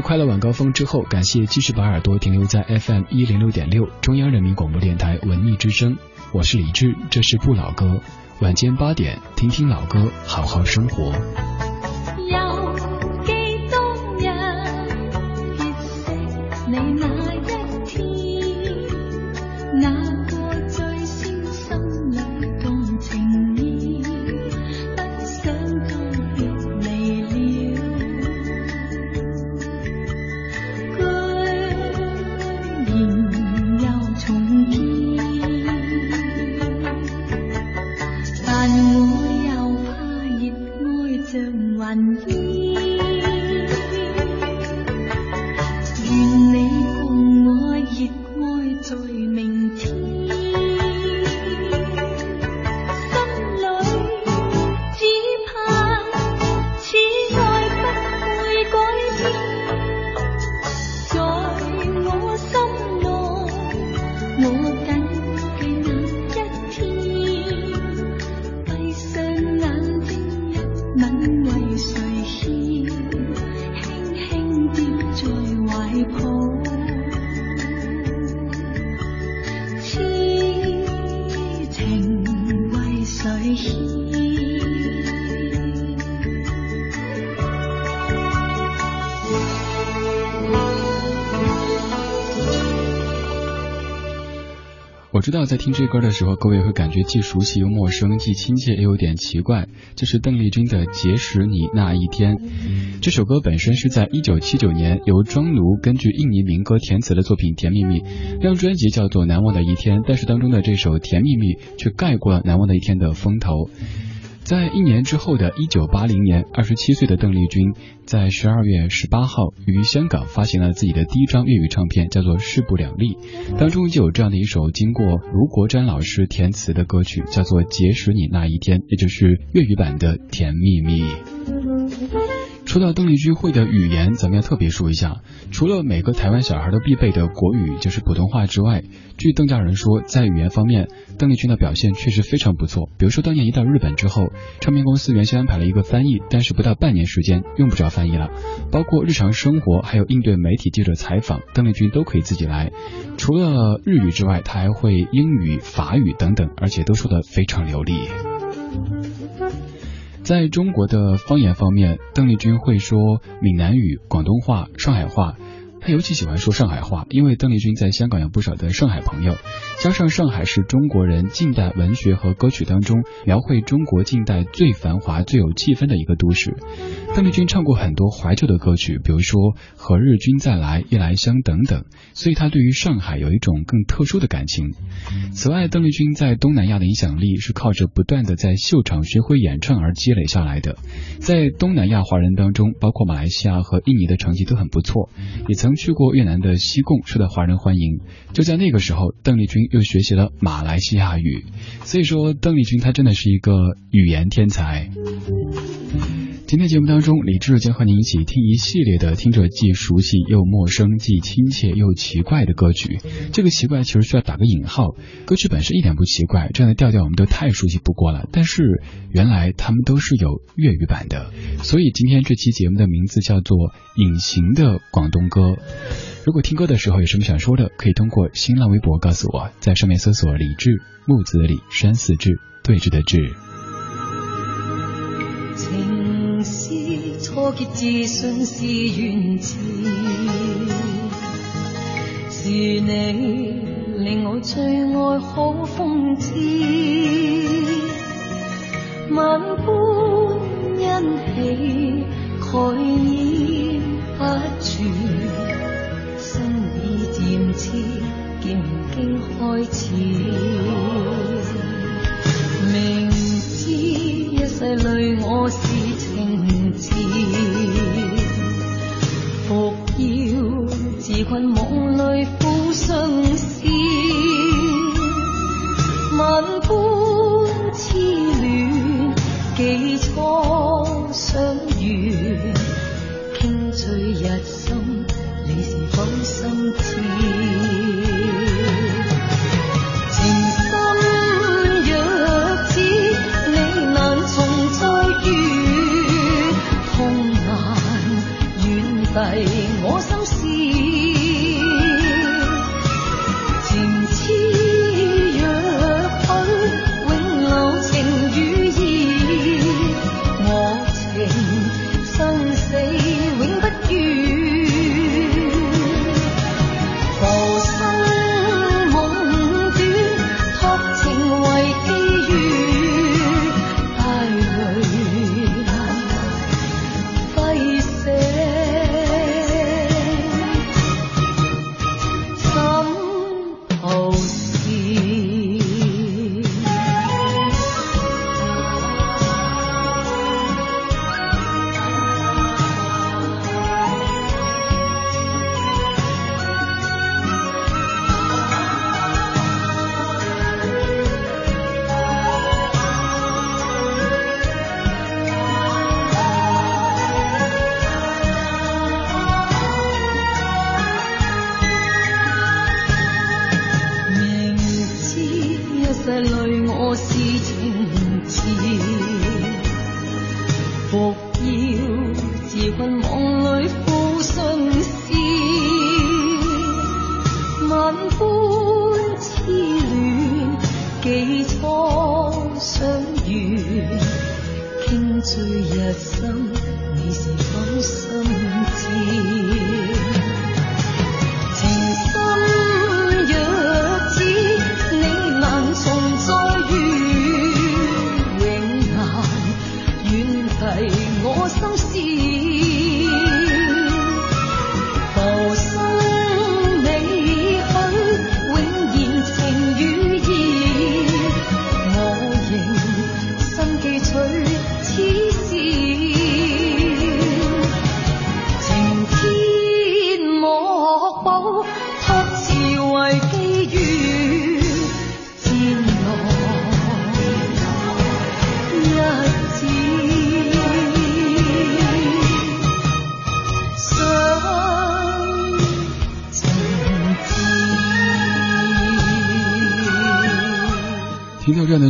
快乐晚高峰之后，感谢继续把耳朵停留在 FM 一零六点六中央人民广播电台文艺之声，我是李志，这是不老歌，晚间八点，听听老歌，好好生活。知道在听这歌的时候，各位会感觉既熟悉又陌生，既亲切又有点奇怪。这是邓丽君的《结识你那一天》。这首歌本身是在一九七九年由庄奴根据印尼民歌填词的作品《甜蜜蜜》，這張專輯叫做《难忘的一天》，但是当中的这首《甜蜜蜜》却盖过了《难忘的一天》的風頭。在一年之后的1980年，二十七岁的邓丽君在十二月十八号于香港发行了自己的第一张粤语唱片，叫做《势不两立》，当中就有这样的一首经过卢国沾老师填词的歌曲，叫做《结识你那一天》，也就是粤语版的《甜蜜蜜》。说到邓丽君会的语言，咱们要特别说一下，除了每个台湾小孩都必备的国语，就是普通话之外，据邓家人说，在语言方面，邓丽君的表现确实非常不错。比如说，当年一到日本之后，唱片公司原先安排了一个翻译，但是不到半年时间用不着翻译了，包括日常生活还有应对媒体记者采访，邓丽君都可以自己来。除了日语之外，她还会英语、法语等等，而且都说得非常流利。在中国的方言方面，邓丽君会说闽南语、广东话、上海话。她尤其喜欢说上海话，因为邓丽君在香港有不少的上海朋友，加上上海是中国人近代文学和歌曲当中描绘中国近代最繁华、最有气氛的一个都市。邓丽君唱过很多怀旧的歌曲，比如说《何日君再来》《夜来香》等等，所以她对于上海有一种更特殊的感情。此外，邓丽君在东南亚的影响力是靠着不断的在秀场巡回演唱而积累下来的，在东南亚华人当中，包括马来西亚和印尼的成绩都很不错，也曾去过越南的西贡，受到华人欢迎。就在那个时候，邓丽君又学习了马来西亚语，所以说邓丽君她真的是一个语言天才。今天节目当中，李志将和您一起听一系列的听着既熟悉又陌生、既亲切又奇怪的歌曲。这个奇怪其实需要打个引号，歌曲本身一点不奇怪，这样的调调我们都太熟悉不过了。但是原来他们都是有粤语版的，所以今天这期节目的名字叫做《隐形的广东歌》。如果听歌的时候有什么想说的，可以通过新浪微博告诉我，在上面搜索“李志木子李山寺志对峙的志”。错结自信是缘字，是你令我最爱好风姿，万般欣喜盖掩不住，心已渐知剑经开始，明知一世累我是。伏困梦里苦相思，万般痴恋，几初相遇，倾醉日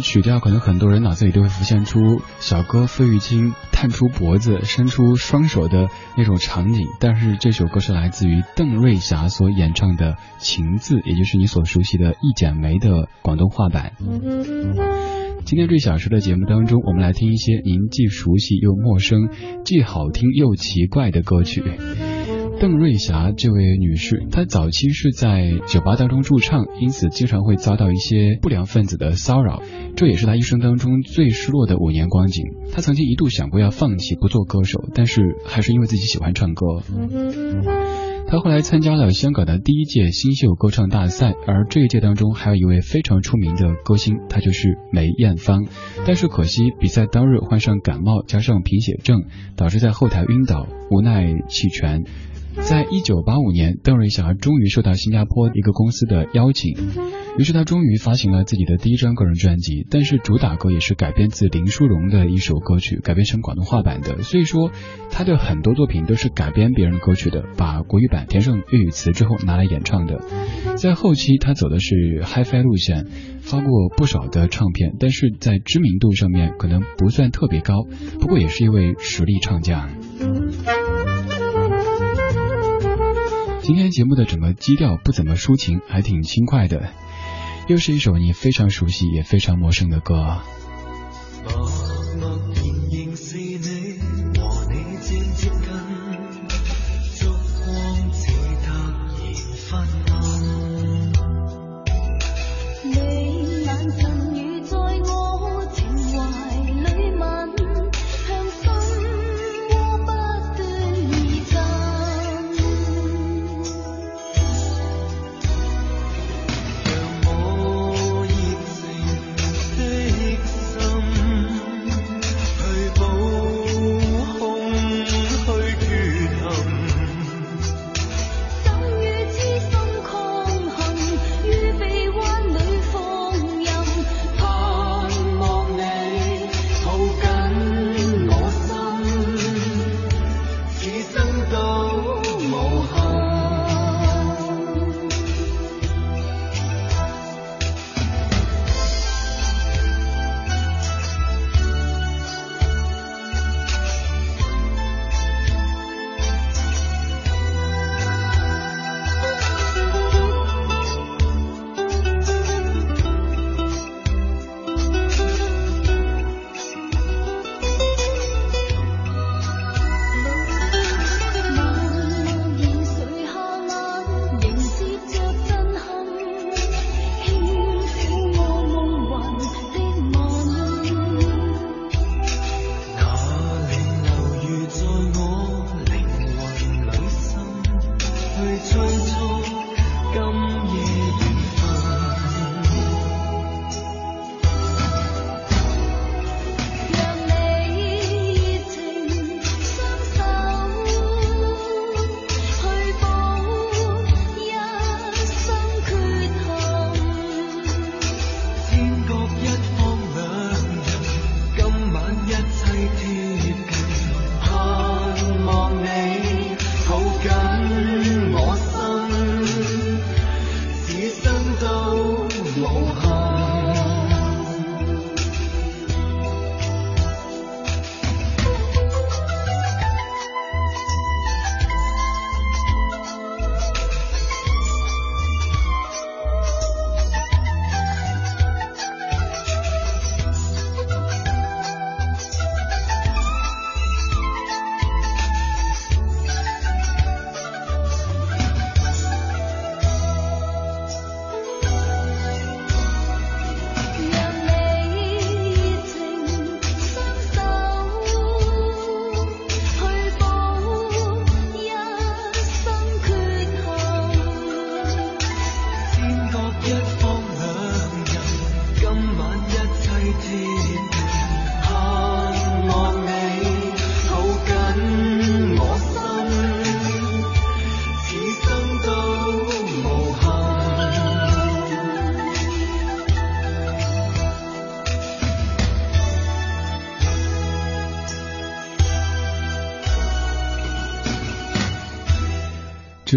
曲调可能很多人脑子里都会浮现出小哥费玉清探出脖子伸出双手的那种场景，但是这首歌是来自于邓瑞霞所演唱的《情字》，也就是你所熟悉的《一剪梅》的广东话版。今天这小时的节目当中，我们来听一些您既熟悉又陌生、既好听又奇怪的歌曲。邓瑞霞这位女士，她早期是在酒吧当中驻唱，因此经常会遭到一些不良分子的骚扰，这也是她一生当中最失落的五年光景。她曾经一度想过要放弃不做歌手，但是还是因为自己喜欢唱歌。她后来参加了香港的第一届新秀歌唱大赛，而这一届当中还有一位非常出名的歌星，她就是梅艳芳。但是可惜比赛当日患上感冒，加上贫血症，导致在后台晕倒，无奈弃权。在一九八五年，邓瑞霞终于受到新加坡一个公司的邀请，于是她终于发行了自己的第一张个人专辑。但是主打歌也是改编自林淑荣的一首歌曲，改编成广东话版的。所以说，他的很多作品都是改编别人歌曲的，把国语版填上粤语词之后拿来演唱的。在后期，他走的是 HiFi 路线，发过不少的唱片，但是在知名度上面可能不算特别高，不过也是一位实力唱将。今天节目的整个基调不怎么抒情，还挺轻快的，又是一首你非常熟悉也非常陌生的歌。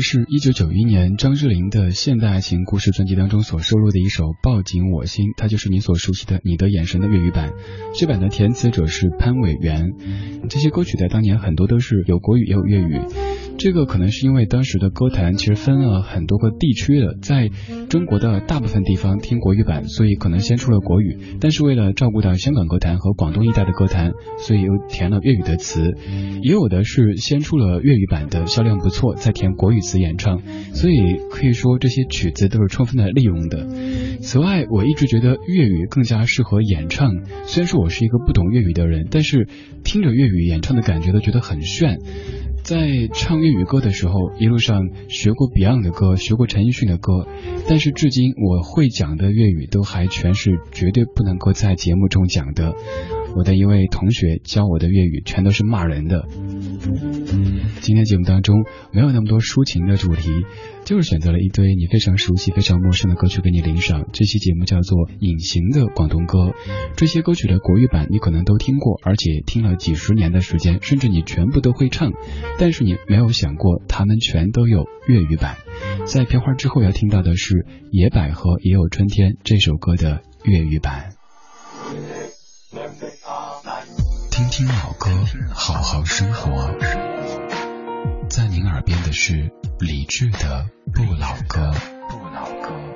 是一九九一年张智霖的现代爱情故事专辑当中所收录的一首《抱紧我心》，它就是你所熟悉的《你的眼神》的粤语版。这版的填词者是潘伟元。这些歌曲在当年很多都是有国语也有粤语。这个可能是因为当时的歌坛其实分了很多个地区的，在中国的大部分地方听国语版，所以可能先出了国语。但是为了照顾到香港歌坛和广东一带的歌坛，所以又填了粤语的词。也有的是先出了粤语版的，销量不错，再填国语词演唱。所以可以说这些曲子都是充分的利用的。此外，我一直觉得粤语更加适合演唱。虽然说我是一个不懂粤语的人，但是听着粤语演唱的感觉都觉得很炫。在唱粤语歌的时候，一路上学过 Beyond 的歌，学过陈奕迅的歌，但是至今我会讲的粤语都还全是绝对不能够在节目中讲的。我的一位同学教我的粤语全都是骂人的。今天节目当中没有那么多抒情的主题，就是选择了一堆你非常熟悉、非常陌生的歌曲给你领赏。这期节目叫做《隐形的广东歌》，这些歌曲的国语版你可能都听过，而且听了几十年的时间，甚至你全部都会唱，但是你没有想过他们全都有粤语版。在片花之后要听到的是《野百合也有春天》这首歌的粤语版。听听老歌，好好生活。在您耳边的是理智的《不老歌》。不老歌。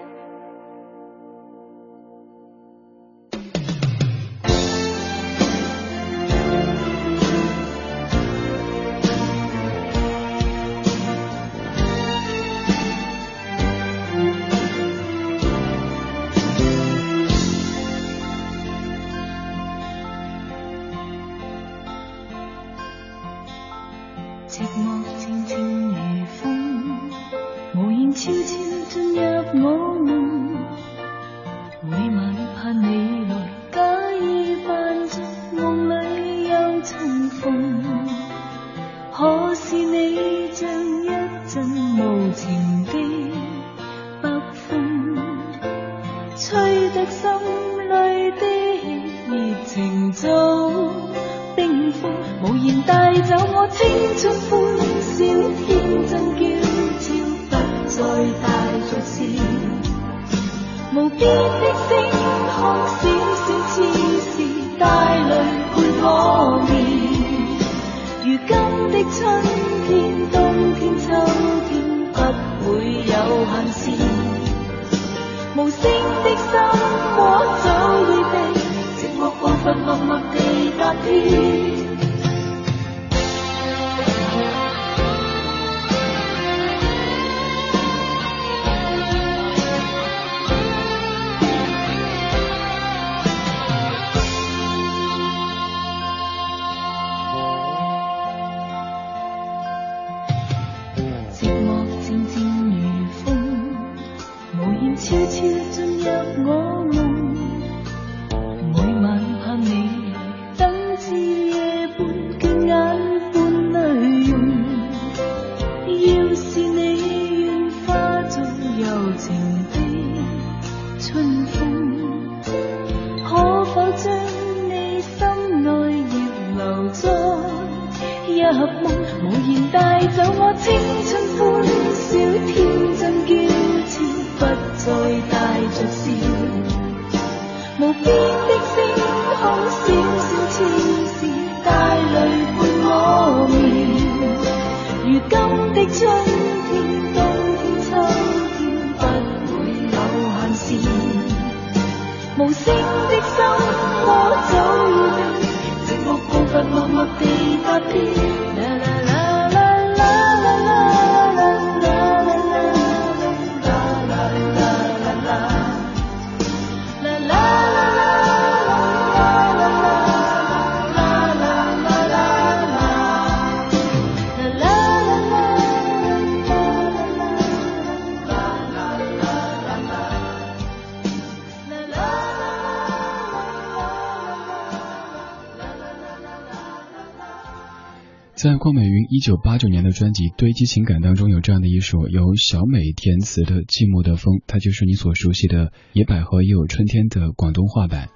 在邝美云一九八九年的专辑《堆积情感》当中，有这样的一首由小美填词的《寂寞的风》，它就是你所熟悉的《野百合也有春天》的广东话版。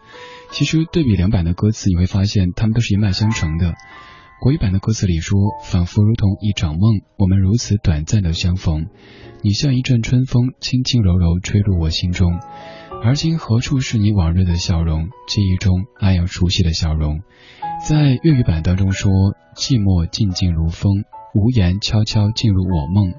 其实对比两版的歌词，你会发现它们都是一脉相承的。国语版的歌词里说：“仿佛如同一场梦，我们如此短暂的相逢，你像一阵春风，轻轻柔柔吹入我心中。而今何处是你往日的笑容？记忆中那样熟悉的笑容。”在粤语版当中说：“寂寞静静如风，无言悄悄进入我梦，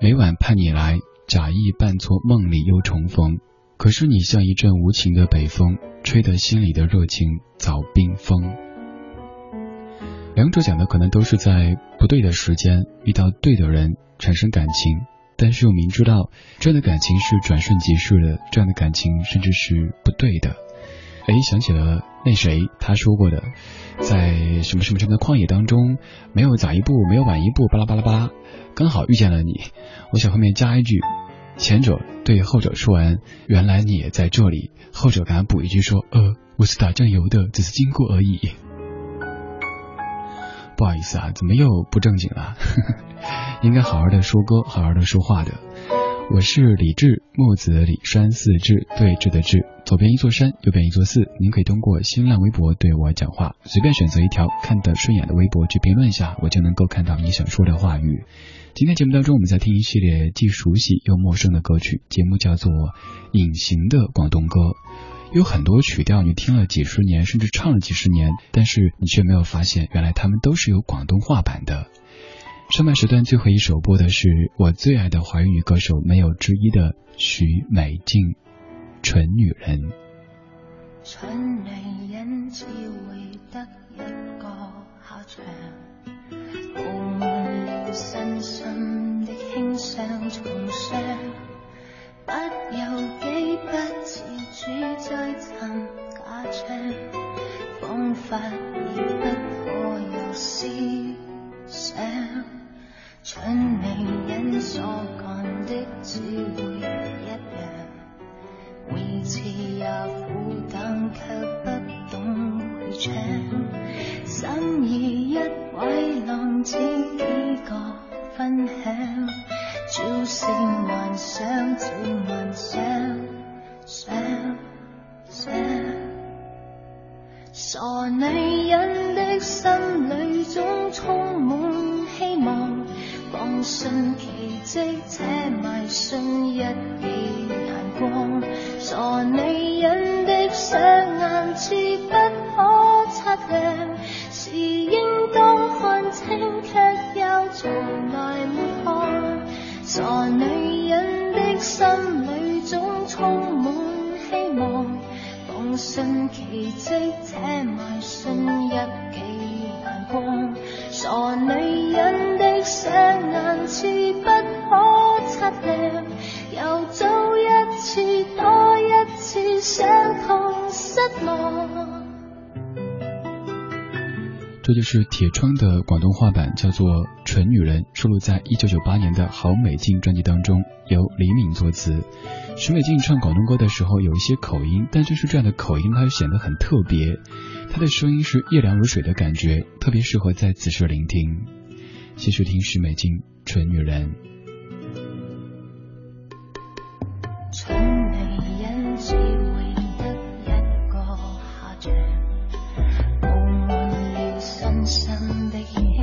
每晚盼你来，假意扮作梦里又重逢。可是你像一阵无情的北风，吹得心里的热情早冰封。两者讲的可能都是在不对的时间遇到对的人产生感情，但是又明知道这样的感情是转瞬即逝的，这样的感情甚至是不对的。哎，想起了那谁他说过的，在什么什么什么的旷野当中，没有早一步，没有晚一步，巴拉巴拉巴拉，刚好遇见了你。我想后面加一句，前者对后者说完，原来你也在这里，后者敢补一句说，呃，我是打酱油的，只是经过而已。不好意思啊，怎么又不正经了？应该好好的说歌，好好的说话的。我是李志，木子李山寺志，对峙的志，左边一座山，右边一座寺。您可以通过新浪微博对我讲话，随便选择一条看得顺眼的微博去评论一下，我就能够看到你想说的话语。今天节目当中，我们在听一系列既熟悉又陌生的歌曲，节目叫做《隐形的广东歌》。有很多曲调你听了几十年，甚至唱了几十年，但是你却没有发现，原来他们都是有广东话版的。上半时段最后一首播的是我最爱的华语歌手没有之一的许美静，《蠢女人》。蠢女人只会得一个下场，傲慢了身心的轻伤重伤，不由己不自主再寻假象，方法已不可有思想。蠢女人所干的只会一样，每次也苦等，却不懂去唱。心意一位浪子几个分享，朝思晚想，照幻想，想想。傻女人的心里总充满希望。放信奇迹，且迷信一记眼光。傻女人的双眼似不可测量，是应当看清，却又从来没看。傻女人的心里总充满希望，放信奇迹，且迷信一记眼光。傻女人的双眼似不可测量，又做一次多一次伤痛失望。这就是铁窗的广东话版，叫做《蠢女人》，收录在一九九八年的《好美静》专辑当中，由李敏作词。许美静唱广东歌的时候有一些口音，但就是这样的口音，它显得很特别。她的声音是夜凉如水的感觉，特别适合在此时聆听。继续听许美静《蠢女人》。信奇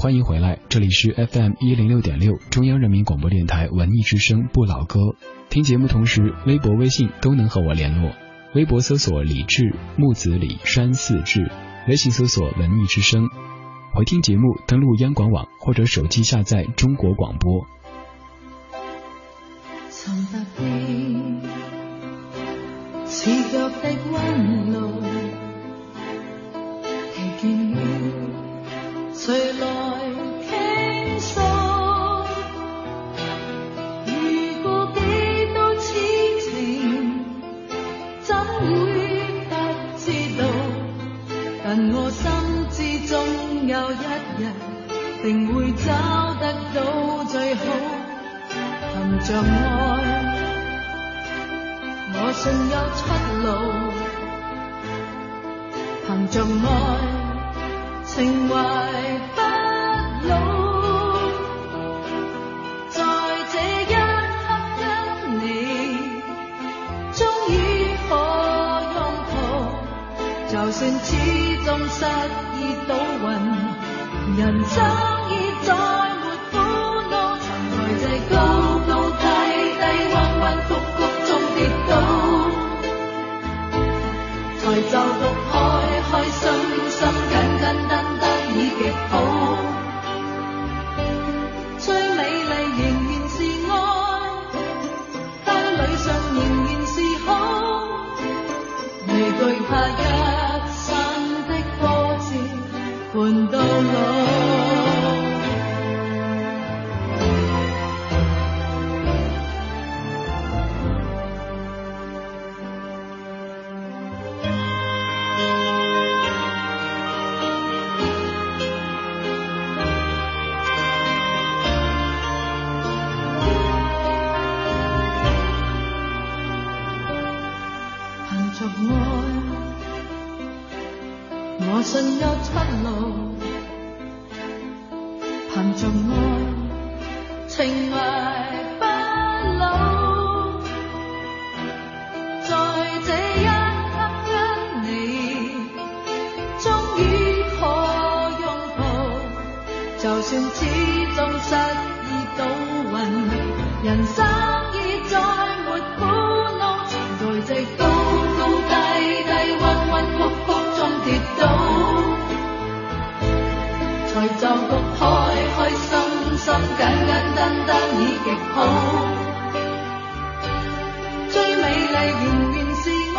欢迎回来，这里是 FM 一零六点六中央人民广播电台文艺之声不老歌。听节目同时，微博、微信都能和我联络。微博搜索李志木子李山寺志，微信搜索文艺之声。回听节目，登录央广网或者手机下载中国广播。就算始终失意倒运，人生已再没苦恼，曾在这高高低低、弯弯曲曲中跌倒，才就复 alone. 就算始终失意倒运，人生已再没苦恼。在这高高低低、弯弯曲曲中跌倒，才就觉开开心心、简简单单已极好。最美丽仍然是爱，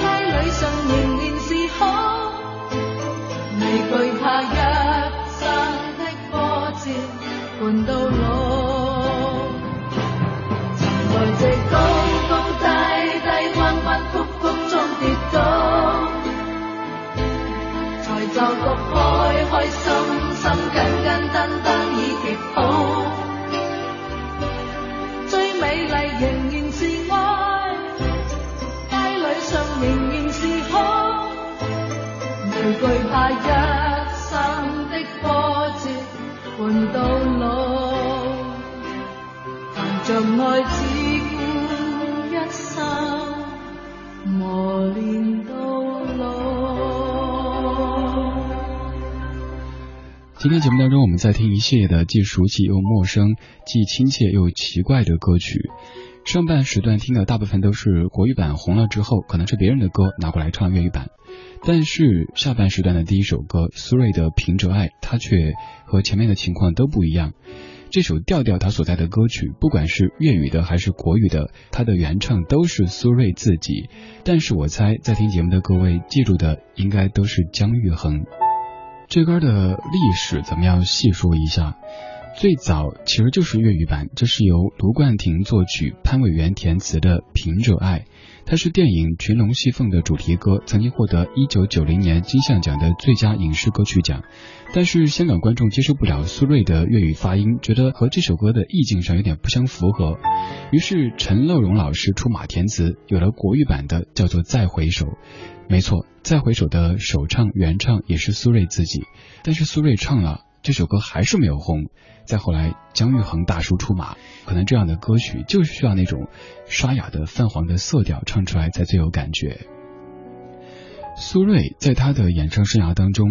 太理想仍然是好，未惧怕有。今天节目当中，我们在听一系列的既熟悉又陌生、既亲切又奇怪的歌曲。上半时段听的大部分都是国语版，红了之后可能是别人的歌拿过来唱粤语版。但是下半时段的第一首歌苏芮的《凭着爱》，它却和前面的情况都不一样。这首调调它所在的歌曲，不管是粤语的还是国语的，它的原唱都是苏芮自己。但是我猜在听节目的各位记住的，应该都是姜育恒。这歌的历史怎么样？细说一下。最早其实就是粤语版，这是由卢冠廷作曲、潘伟元填词的《凭着爱》，它是电影《群龙戏凤》的主题歌，曾经获得一九九零年金像奖的最佳影视歌曲奖。但是香港观众接受不了苏芮的粤语发音，觉得和这首歌的意境上有点不相符合，于是陈乐融老师出马填词，有了国语版的，叫做《再回首》。没错，再回首的首唱原唱也是苏芮自己，但是苏芮唱了这首歌还是没有红。再后来，姜育恒大叔出马，可能这样的歌曲就是需要那种沙哑的泛黄的色调，唱出来才最有感觉。苏芮在他的演唱生涯当中，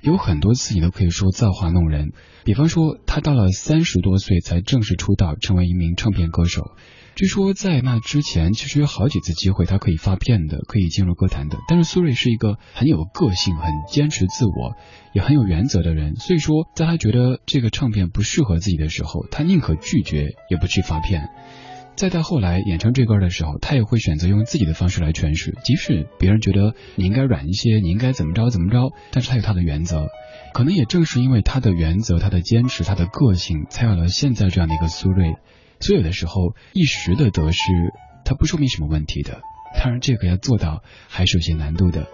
有很多次你都可以说造化弄人。比方说，他到了三十多岁才正式出道，成为一名唱片歌手。据说在那之前，其实有好几次机会他可以发片的，可以进入歌坛的。但是苏芮是一个很有个性、很坚持自我，也很有原则的人。所以说，在他觉得这个唱片不适合自己的时候，他宁可拒绝，也不去发片。再到后来演唱这歌的时候，他也会选择用自己的方式来诠释，即使别人觉得你应该软一些，你应该怎么着怎么着，但是他有他的原则。可能也正是因为他的原则、他的坚持、他的个性，才有了现在这样的一个苏芮。所以有的时候一时的得失，它不说明什么问题的。当然，这个要做到还是有些难度的。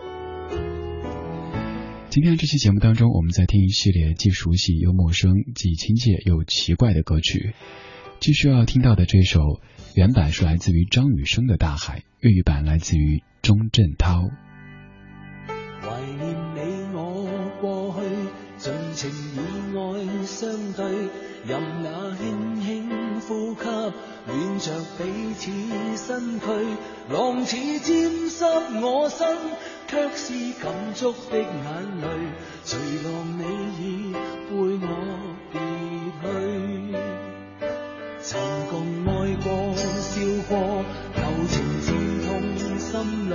今天这期节目当中，我们在听一系列既熟悉又陌生、既亲切又奇怪的歌曲。继续要听到的这首原版是来自于张雨生的《大海》，粤语版来自于钟镇涛。怀念你我过去，尽情以爱相对，任那轻轻呼吸，暖着彼此身躯，浪似沾湿我身，却是感触的眼泪，随浪你已背我别去。曾共爱过、笑过，旧情刺痛心里，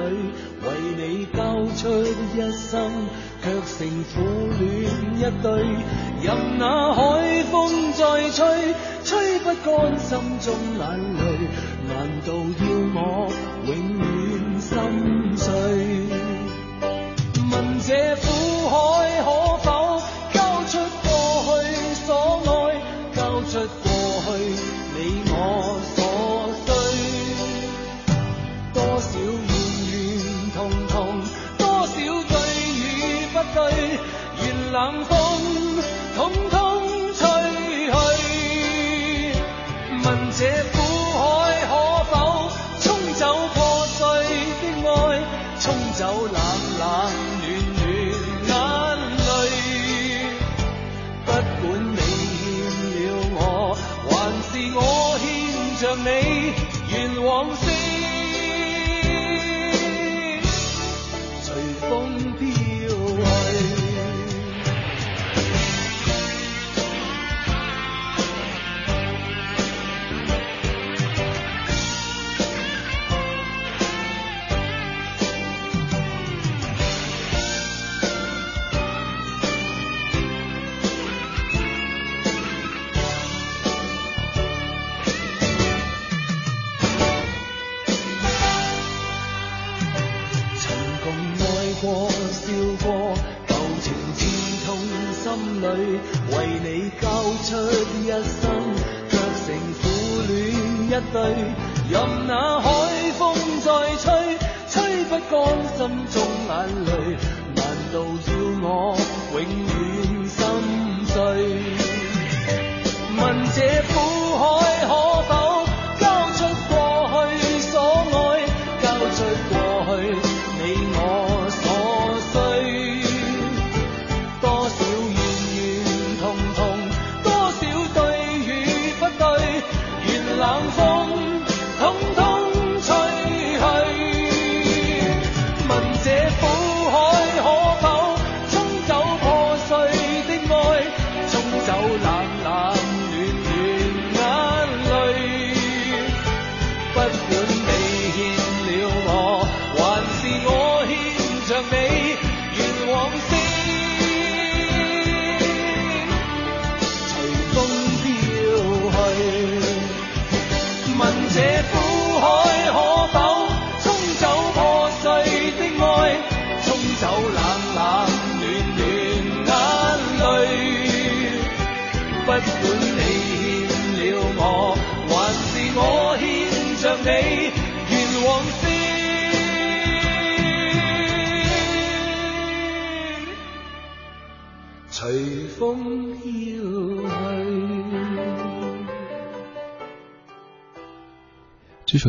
为你交出一生，却成苦恋一对。任那海风再吹，吹不干心中眼泪，难道要我永远心碎？问这苦海可否交出过去所爱，交出过去？你我统统 tentei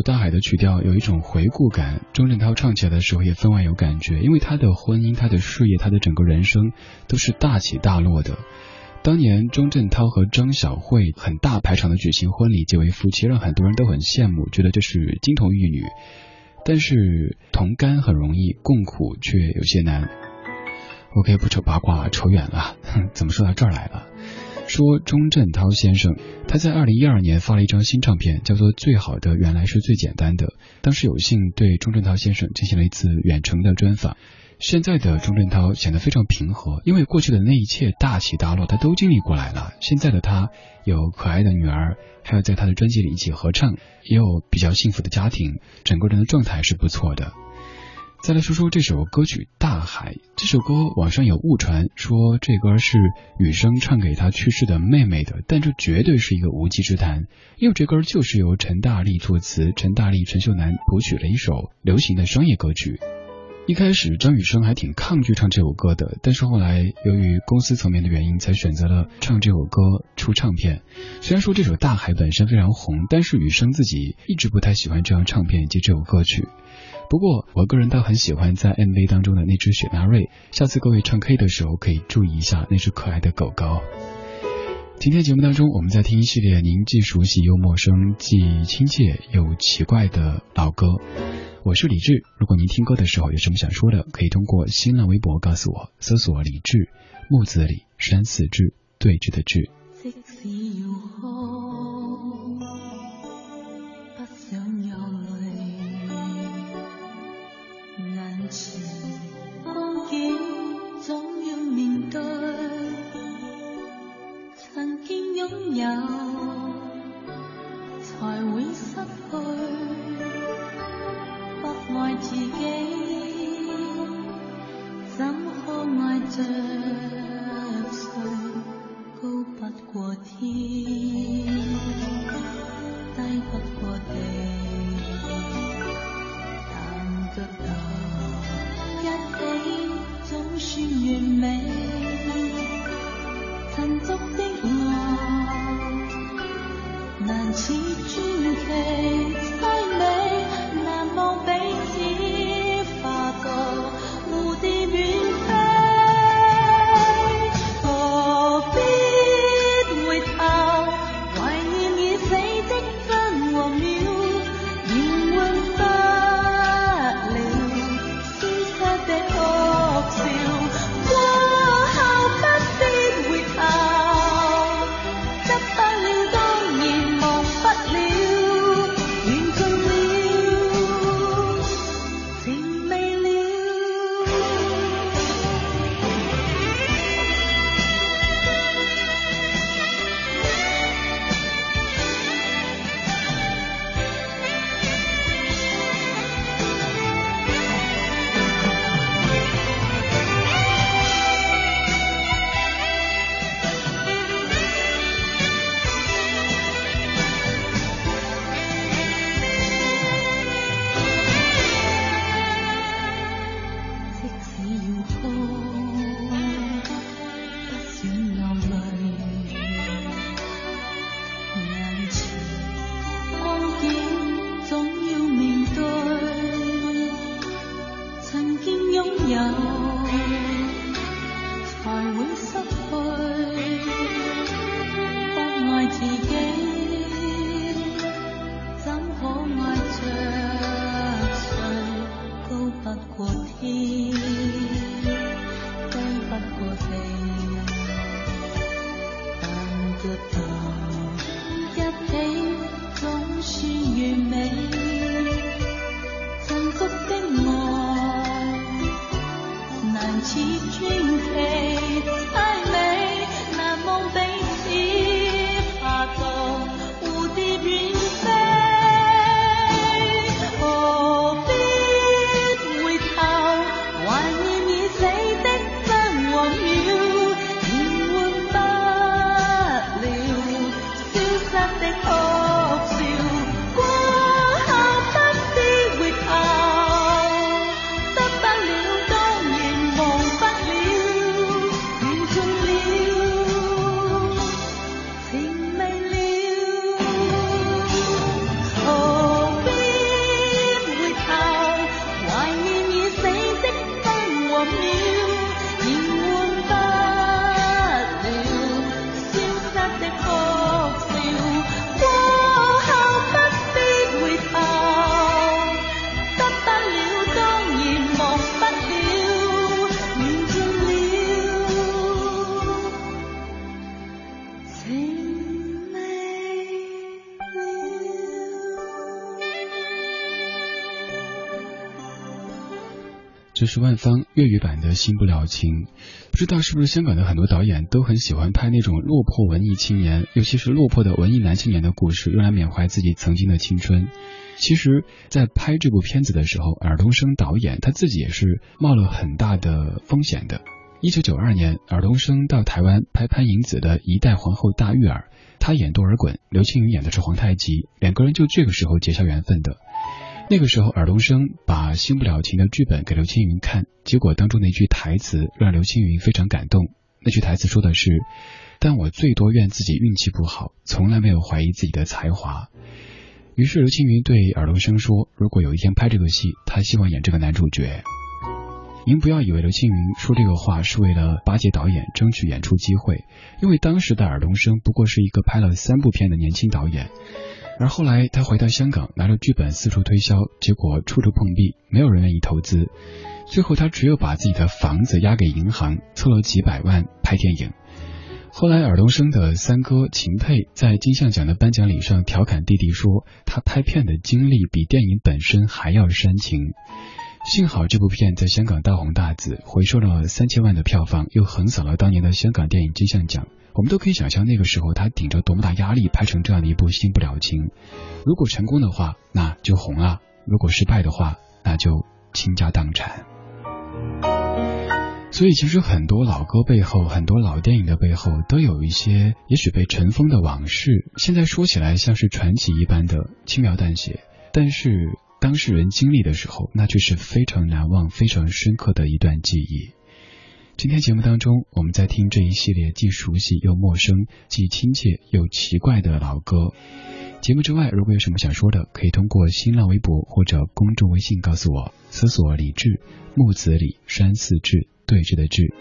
大海》的曲调有一种回顾感，钟镇涛唱起来的时候也分外有感觉，因为他的婚姻、他的事业、他的整个人生都是大起大落的。当年钟镇涛和张小慧很大排场的举行婚礼，结为夫妻，让很多人都很羡慕，觉得这是金童玉女。但是同甘很容易，共苦却有些难。我可以不扯八卦，扯远了。怎么说到这儿来了？说钟镇涛先生，他在二零一二年发了一张新唱片，叫做《最好的原来是最简单的》。当时有幸对钟镇涛先生进行了一次远程的专访。现在的钟镇涛显得非常平和，因为过去的那一切大起大落他都经历过来了。现在的他有可爱的女儿，还有在他的专辑里一起合唱，也有比较幸福的家庭，整个人的状态是不错的。再来说说这首歌曲《大海》。这首歌网上有误传，说这歌是雨生唱给他去世的妹妹的，但这绝对是一个无稽之谈，因为这歌就是由陈大力作词，陈大力、陈秀楠谱曲了一首流行的商业歌曲。一开始张雨生还挺抗拒唱这首歌的，但是后来由于公司层面的原因，才选择了唱这首歌出唱片。虽然说这首《大海》本身非常红，但是雨生自己一直不太喜欢这张唱片以及这首歌曲。不过，我个人倒很喜欢在 MV 当中的那只雪纳瑞。下次各位唱 K 的时候，可以注意一下那只可爱的狗狗。今天节目当中，我们在听一系列您既熟悉又陌生、既亲切又奇怪的老歌。我是李志，如果您听歌的时候有什么想说的，可以通过新浪微博告诉我，搜索李志，木子李，山寺志，对峙的志。Chỉ. 是万芳粤语版的《新不了情》。不知道是不是香港的很多导演都很喜欢拍那种落魄文艺青年，尤其是落魄的文艺男青年的故事，用来缅怀自己曾经的青春。其实，在拍这部片子的时候，尔冬升导演他自己也是冒了很大的风险的。一九九二年，尔冬升到台湾拍潘迎紫的《一代皇后大玉儿》，他演多尔衮，刘青云演的是皇太极，两个人就这个时候结下缘分的。那个时候，尔冬升把《新不了情》的剧本给刘青云看，结果当中那句台词让刘青云非常感动。那句台词说的是：“但我最多怨自己运气不好，从来没有怀疑自己的才华。”于是刘青云对尔冬升说：“如果有一天拍这个戏，他希望演这个男主角。”您不要以为刘青云说这个话是为了巴结导演，争取演出机会，因为当时的尔冬升不过是一个拍了三部片的年轻导演。而后来他回到香港，拿着剧本四处推销，结果处处碰壁，没有人愿意投资。最后他只有把自己的房子押给银行，凑了几百万拍电影。后来尔冬升的三哥秦沛在金像奖的颁奖礼上调侃弟弟说，他拍片的经历比电影本身还要煽情。幸好这部片在香港大红大紫，回收了三千万的票房，又横扫了当年的香港电影金像奖。我们都可以想象那个时候他顶着多么大压力拍成这样的一部《新不了情》。如果成功的话，那就红了；如果失败的话，那就倾家荡产。所以，其实很多老歌背后，很多老电影的背后，都有一些也许被尘封的往事。现在说起来像是传奇一般的轻描淡写，但是当事人经历的时候，那却是非常难忘、非常深刻的一段记忆。今天节目当中，我们在听这一系列既熟悉又陌生、既亲切又奇怪的老歌。节目之外，如果有什么想说的，可以通过新浪微博或者公众微信告诉我，搜索“李志木子李山寺志对峙的志。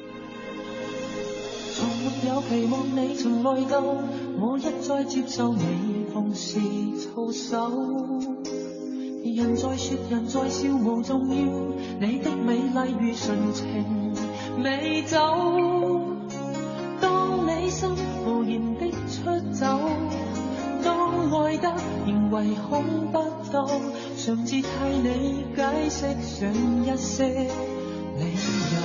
从没有期望你曾来到，我一再接受你奉事操守。人在说，人在笑，无重要。你的美丽如纯情美酒。当你心无言的出走，当爱得仍唯恐不到，常自替你解释上一些理由。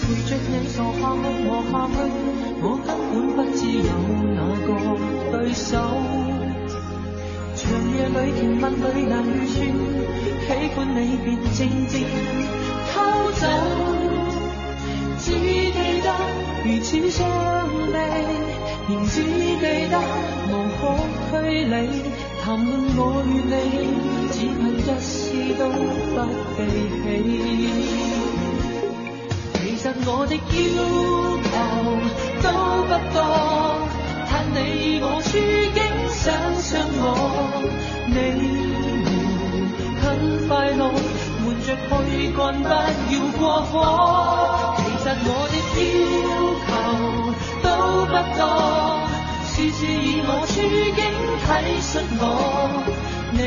陪着你傻下去和下去，我根本不知有哪个對手。长夜里甜蜜裏難預算，喜歡你便静静偷走。只记得如此相離，仍只记得无可推理，谈论我与你，只恨一丝都不记起。其实我的要求都不多，盼你我处境想想我，快乐，瞒着去干不要过火。其实我的要求都不多，事事以我处境体恤我，你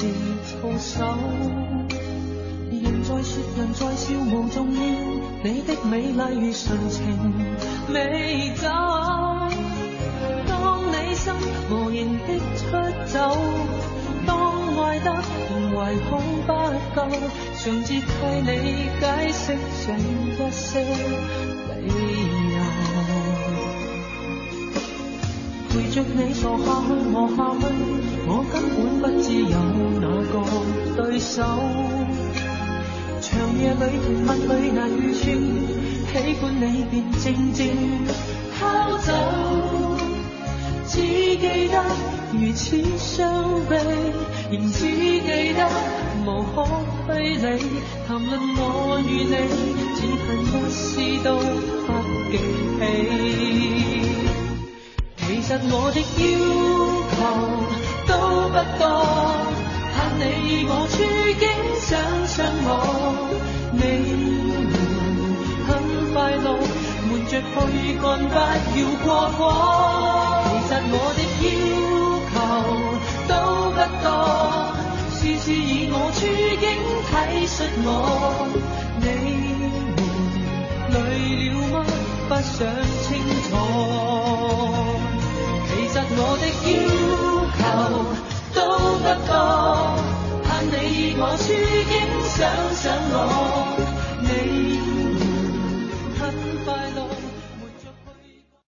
奉事操守。人在说，人在笑，无重要。你的美丽如純情未走。當你心無言的出走，當愛得仍唯恐不夠，常自替你解釋上一些理由。陪着你傻下去我下去，我根本不知有哪个对手。长夜里甜蜜裏難預算，喜欢你便静静偷走。只记得如此相悲，仍只记得无可推理。谈论我与你，只恨一丝都不记起。其實我的要求都不多，盼你以我處境想想我，你們很快樂，瞞着去干不要過火。其實我的要求都不多，事事以我處境體恤我，你們累了吗？不想清楚。我的要求都不多，盼你我处境想想我。